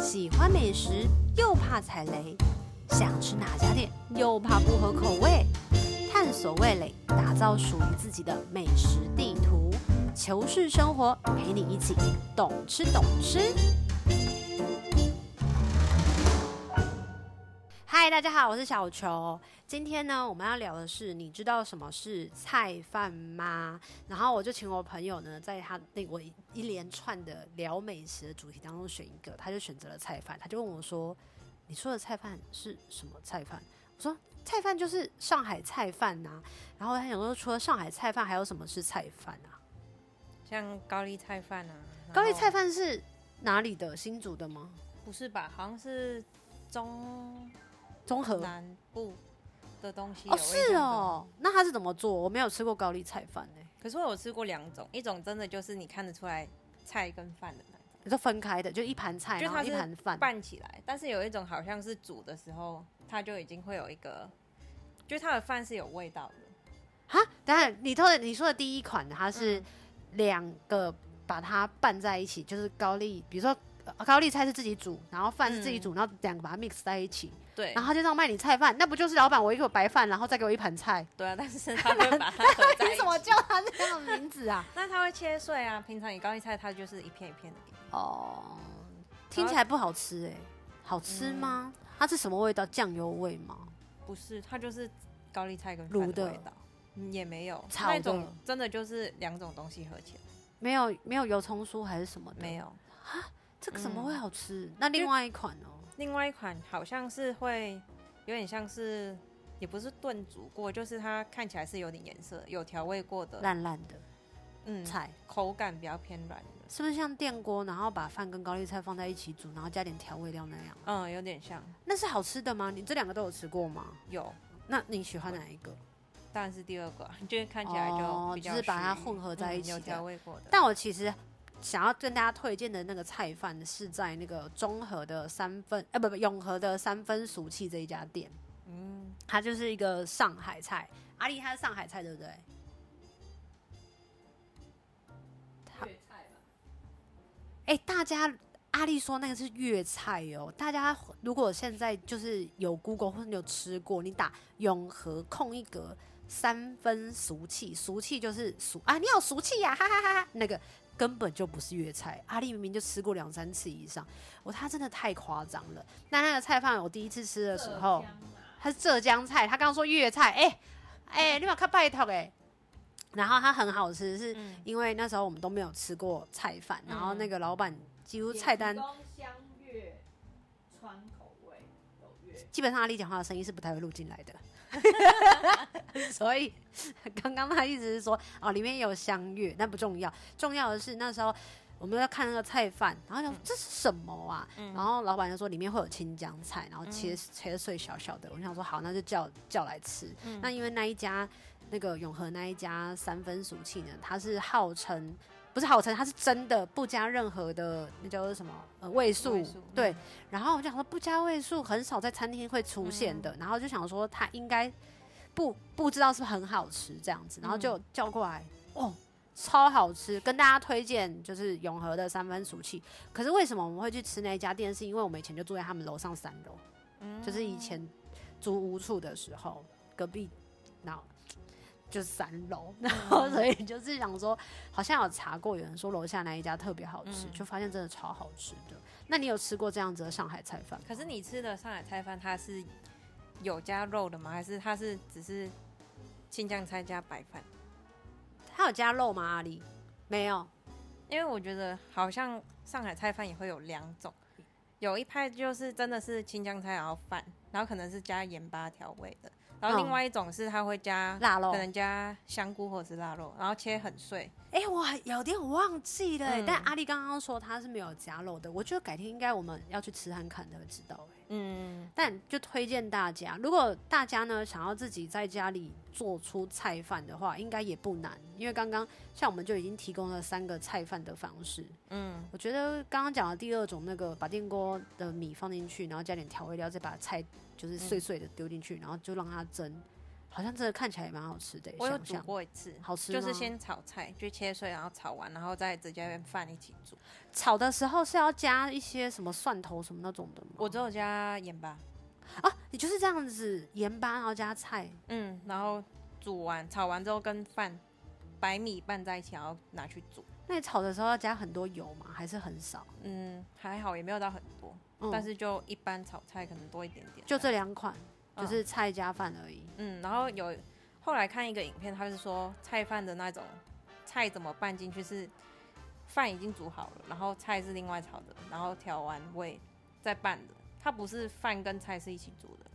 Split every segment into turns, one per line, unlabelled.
喜欢美食又怕踩雷，想吃哪家店又怕不合口味，探索味蕾，打造属于自己的美食地图，求是生活陪你一起懂吃懂吃。嗨，大家好，我是小球。今天呢，我们要聊的是，你知道什么是菜饭吗？然后我就请我朋友呢，在他那我一连串的聊美食的主题当中选一个，他就选择了菜饭。他就问我说：“你说的菜饭是什么菜饭？”我说：“菜饭就是上海菜饭呐。”然后他想说，除了上海菜饭，还有什么是菜饭啊？
像高丽菜饭啊。
高丽菜饭是哪里的？新竹的吗？
不是吧？好像是中。
综合
南部的东西
哦，是哦，那他是怎么做？我没有吃过高丽菜饭呢。
可是我有吃过两种，一种真的就是你看得出来菜跟饭的那种，
你说分开的，就一盘菜，然后一盘饭
拌起来。但是有一种好像是煮的时候，它就已经会有一个，就是它的饭是有味道的。
哈，等下你说的你说的第一款，它是两个把它拌在一起，就是高丽，比如说。高丽菜是自己煮，然后饭是自己煮，嗯、然后两个把它 mix 在一起。
对，
然后他就这样卖你菜饭，那不就是老板我一口白饭，然后再给我一盘菜？
对啊，但是他会把它合在一起。
你怎么叫他这样的名字啊？
那他会切碎啊。平常你高丽菜，它就是一片一片的给你。
哦，听起来不好吃哎、欸，好吃吗？嗯、它是什么味道？酱油味吗？
不是，它就是高丽菜跟卤的味道，也没有
那种
真的就是两种东西合起来，
没有没有油葱酥还是什么的？
没有
哈。这个怎么会好吃？嗯、那另外一款呢？
另外一款好像是会有点像是，也不是炖煮过，就是它看起来是有点颜色，有调味过的，
烂烂的，
嗯，
菜
口感比较偏软的，
是不是像电锅，然后把饭跟高丽菜放在一起煮，然后加点调味料那样？
嗯，有点像。
那是好吃的吗？你这两个都有吃过吗？
有。
那你喜欢哪一个？
当然是第二个，就是看起来就比较、
哦、就是把它混合在一起、
嗯，有调味过的。
但我其实。想要跟大家推荐的那个菜饭是在那个中和的三分，呃，不不，永和的三分俗气这一家店。嗯，它就是一个上海菜。阿丽，它是上海菜，对不对？粤菜吧。哎，大家，阿丽说那个是粤菜哦。大家如果现在就是有 Google 或者你有吃过，你打永和空一格三分俗气，俗气就是俗啊，你好俗气呀，哈哈哈哈，那个。根本就不是粤菜，阿丽明明就吃过两三次以上，我他真的太夸张了。那那个菜饭我第一次吃的时候，他是浙江菜，他刚刚说粤菜，哎、欸、哎、欸，你把看拜托哎。然后它很好吃，是因为那时候我们都没有吃过菜饭，然后那个老板几乎菜单
香粤川口味，
基本上阿丽讲话的声音是不太会录进来的。所以刚刚他一直是说哦，里面有香月，但不重要。重要的是那时候我们在看那个菜饭，然后想这是什么啊？嗯、然后老板就说里面会有青江菜，然后切、嗯、切碎小小的。我想说好，那就叫叫来吃。嗯、那因为那一家那个永和那一家三分熟气呢，它是号称。不是号称，它是真的不加任何的那叫做什么呃味素，对。嗯、然后我就想说不加味素很少在餐厅会出现的，嗯、然后就想说它应该不不知道是不是很好吃这样子，然后就叫过来、嗯、哦，超好吃，跟大家推荐就是永和的三分熟气。可是为什么我们会去吃那一家店？是因为我们以前就住在他们楼上三楼，嗯、就是以前租屋处的时候隔壁那。就三楼，然后所以就是想说，好像有查过，有人说楼下那一家特别好吃，嗯、就发现真的超好吃的。那你有吃过这样子的上海菜饭？
可是你吃的上海菜饭，它是有加肉的吗？还是它是只是青酱菜加白饭？
它有加肉吗？阿里没有，
因为我觉得好像上海菜饭也会有两种，有一派就是真的是青江菜然后饭，然后可能是加盐巴调味的。然后另外一种是它会加腊肉，可能加香菇或者是腊肉，然后切很碎。
哎，我有点忘记了，嗯、但阿丽刚刚说他是没有加肉的，我觉得改天应该我们要去吃看看才会知道。嗯，但就推荐大家，如果大家呢想要自己在家里做出菜饭的话，应该也不难，因为刚刚像我们就已经提供了三个菜饭的方式。嗯，我觉得刚刚讲的第二种那个把电锅的米放进去，然后加点调味料，再把菜就是碎碎的丢进去，嗯、然后就让它蒸，好像真的看起来也蛮好吃的。
我有煮过一次，
好吃
就是先炒菜，就切碎，然后炒完，然后再直接跟饭一起煮。
炒的时候是要加一些什么蒜头什么那种的吗？
我只有加盐巴。
啊，你就是这样子，盐巴然后加菜，
嗯，然后煮完炒完之后跟饭白米拌在一起，然后拿去煮。
那你炒的时候要加很多油吗？还是很少？
嗯，还好，也没有到很多，嗯、但是就一般炒菜可能多一点点。
就这两款，就是菜加饭而已。
嗯，然后有后来看一个影片，他是说菜饭的那种菜怎么拌进去是饭已经煮好了，然后菜是另外炒的，然后调完味再拌的。它不是饭跟菜是一起煮的，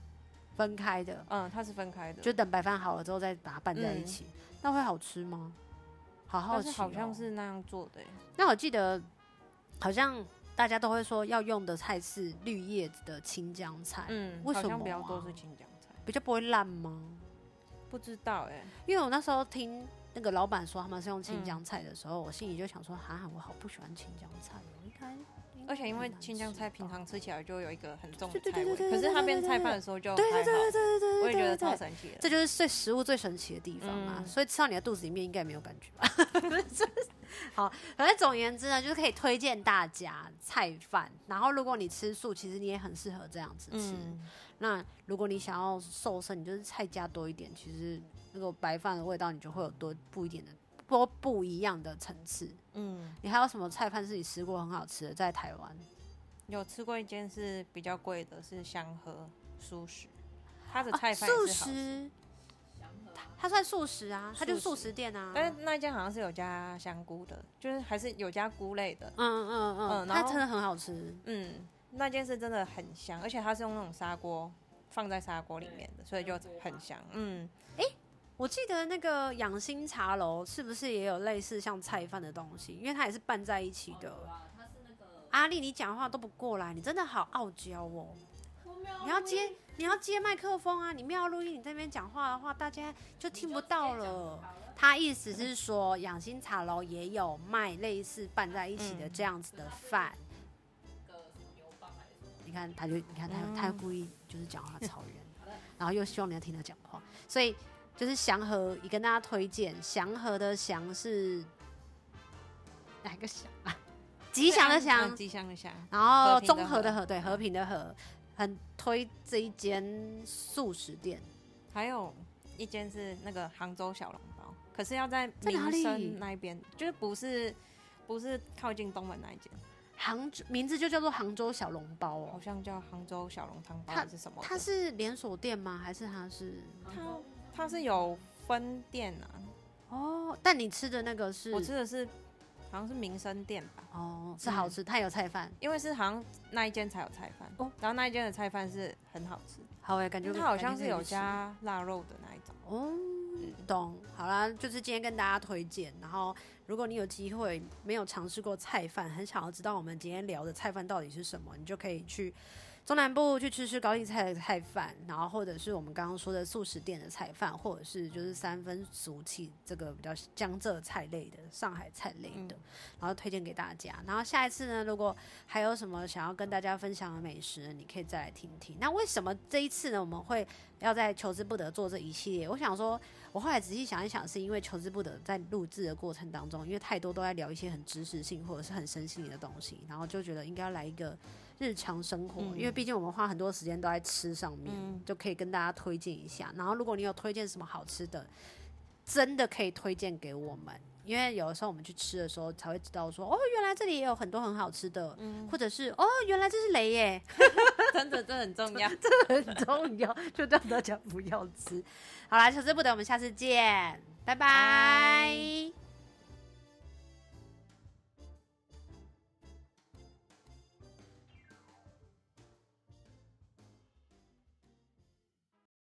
分开的。
嗯，它是分开的，
就等白饭好了之后再把它拌在一起。嗯、那会好吃吗？好好奇、喔，
好像是那样做的。
那我记得好像大家都会说要用的菜是绿叶子的青江菜。
嗯，
为什么、啊、
比较多是青江菜？
比较不会烂吗？
不知道哎、欸，
因为我那时候听那个老板说他们是用青江菜的时候，嗯、我心里就想说，哈哈，我好不喜欢青江菜。我应该。
而且因为青江菜平常吃起来就有一个很重的菜味，可是它变菜饭的时候就
对对对对对对，
我也觉得超神奇的。
这就是最食物最神奇的地方嘛，所以吃到你的肚子里面应该没有感觉吧？好，反正总而言之呢，就是可以推荐大家菜饭。然后如果你吃素，其实你也很适合这样子吃。那如果你想要瘦身，你就是菜加多一点，其实那个白饭的味道你就会有多不一点的。多不一样的层次，嗯，你还有什么菜饭是你吃过很好吃的？在台湾
有吃过一间是比较贵的，是香和素食，它的菜饭也是好吃。
它算素食啊，它就是素食店啊。
但是那间好像是有加香菇的，就是还是有加菇类的。
嗯嗯嗯，它真的很好吃。
嗯，那间是真的很香，而且它是用那种砂锅放在砂锅里面的，所以就很香。嗯，
哎。我记得那个养心茶楼是不是也有类似像菜饭的东西？因为它也是拌在一起的。阿丽，你讲话都不过来，你真的好傲娇哦！你要接，你要接麦克风啊！你没有录音，你这边讲话的话，大家就听不到了。他意思是说，养心茶楼也有卖类似拌在一起的这样子的饭。你看，他就你看他，他故意就是讲话吵人，然后又希望你要听他讲话，所以。就是祥和，也跟大家推荐。祥和的祥是哪个祥啊？吉祥的祥，
吉祥的祥。
然后综合的和，对，和平的和，很推这一间素食店。
还有一间是那个杭州小笼包，可是要在民生那边，就是不是不是靠近东门那一间。
杭州名字就叫做杭州小笼包哦，
好像叫杭州小笼汤包还是什么？
它是连锁店吗？还是它是？
它它是有分店啊，
哦，但你吃的那个是？
我吃的是，好像是民生店吧，
哦，是好吃，它有菜饭，
因为是好像那一间才有菜饭，哦，然后那一间的菜饭是很好吃，
好诶，感觉
它好像是有加腊肉的那一种，
哦，懂，好啦，就是今天跟大家推荐，然后如果你有机会没有尝试过菜饭，很想要知道我们今天聊的菜饭到底是什么，你就可以去。中南部去吃吃高丽菜的菜饭，然后或者是我们刚刚说的素食店的菜饭，或者是就是三分俗气这个比较江浙菜类的上海菜类的，然后推荐给大家。然后下一次呢，如果还有什么想要跟大家分享的美食，你可以再来听听。那为什么这一次呢，我们会要在求之不得做这一系列？我想说，我后来仔细想一想，是因为求之不得在录制的过程当中，因为太多都在聊一些很知识性或者是很身心灵的东西，然后就觉得应该要来一个。日常生活，因为毕竟我们花很多时间都在吃上面，嗯、就可以跟大家推荐一下。然后，如果你有推荐什么好吃的，真的可以推荐给我们，因为有的时候我们去吃的时候才会知道说，哦，原来这里也有很多很好吃的，嗯、或者是哦，原来这是雷耶，
真的这很重要，
这很重要，就让大家不要吃。好啦，求之不得，我们下次见，拜。拜。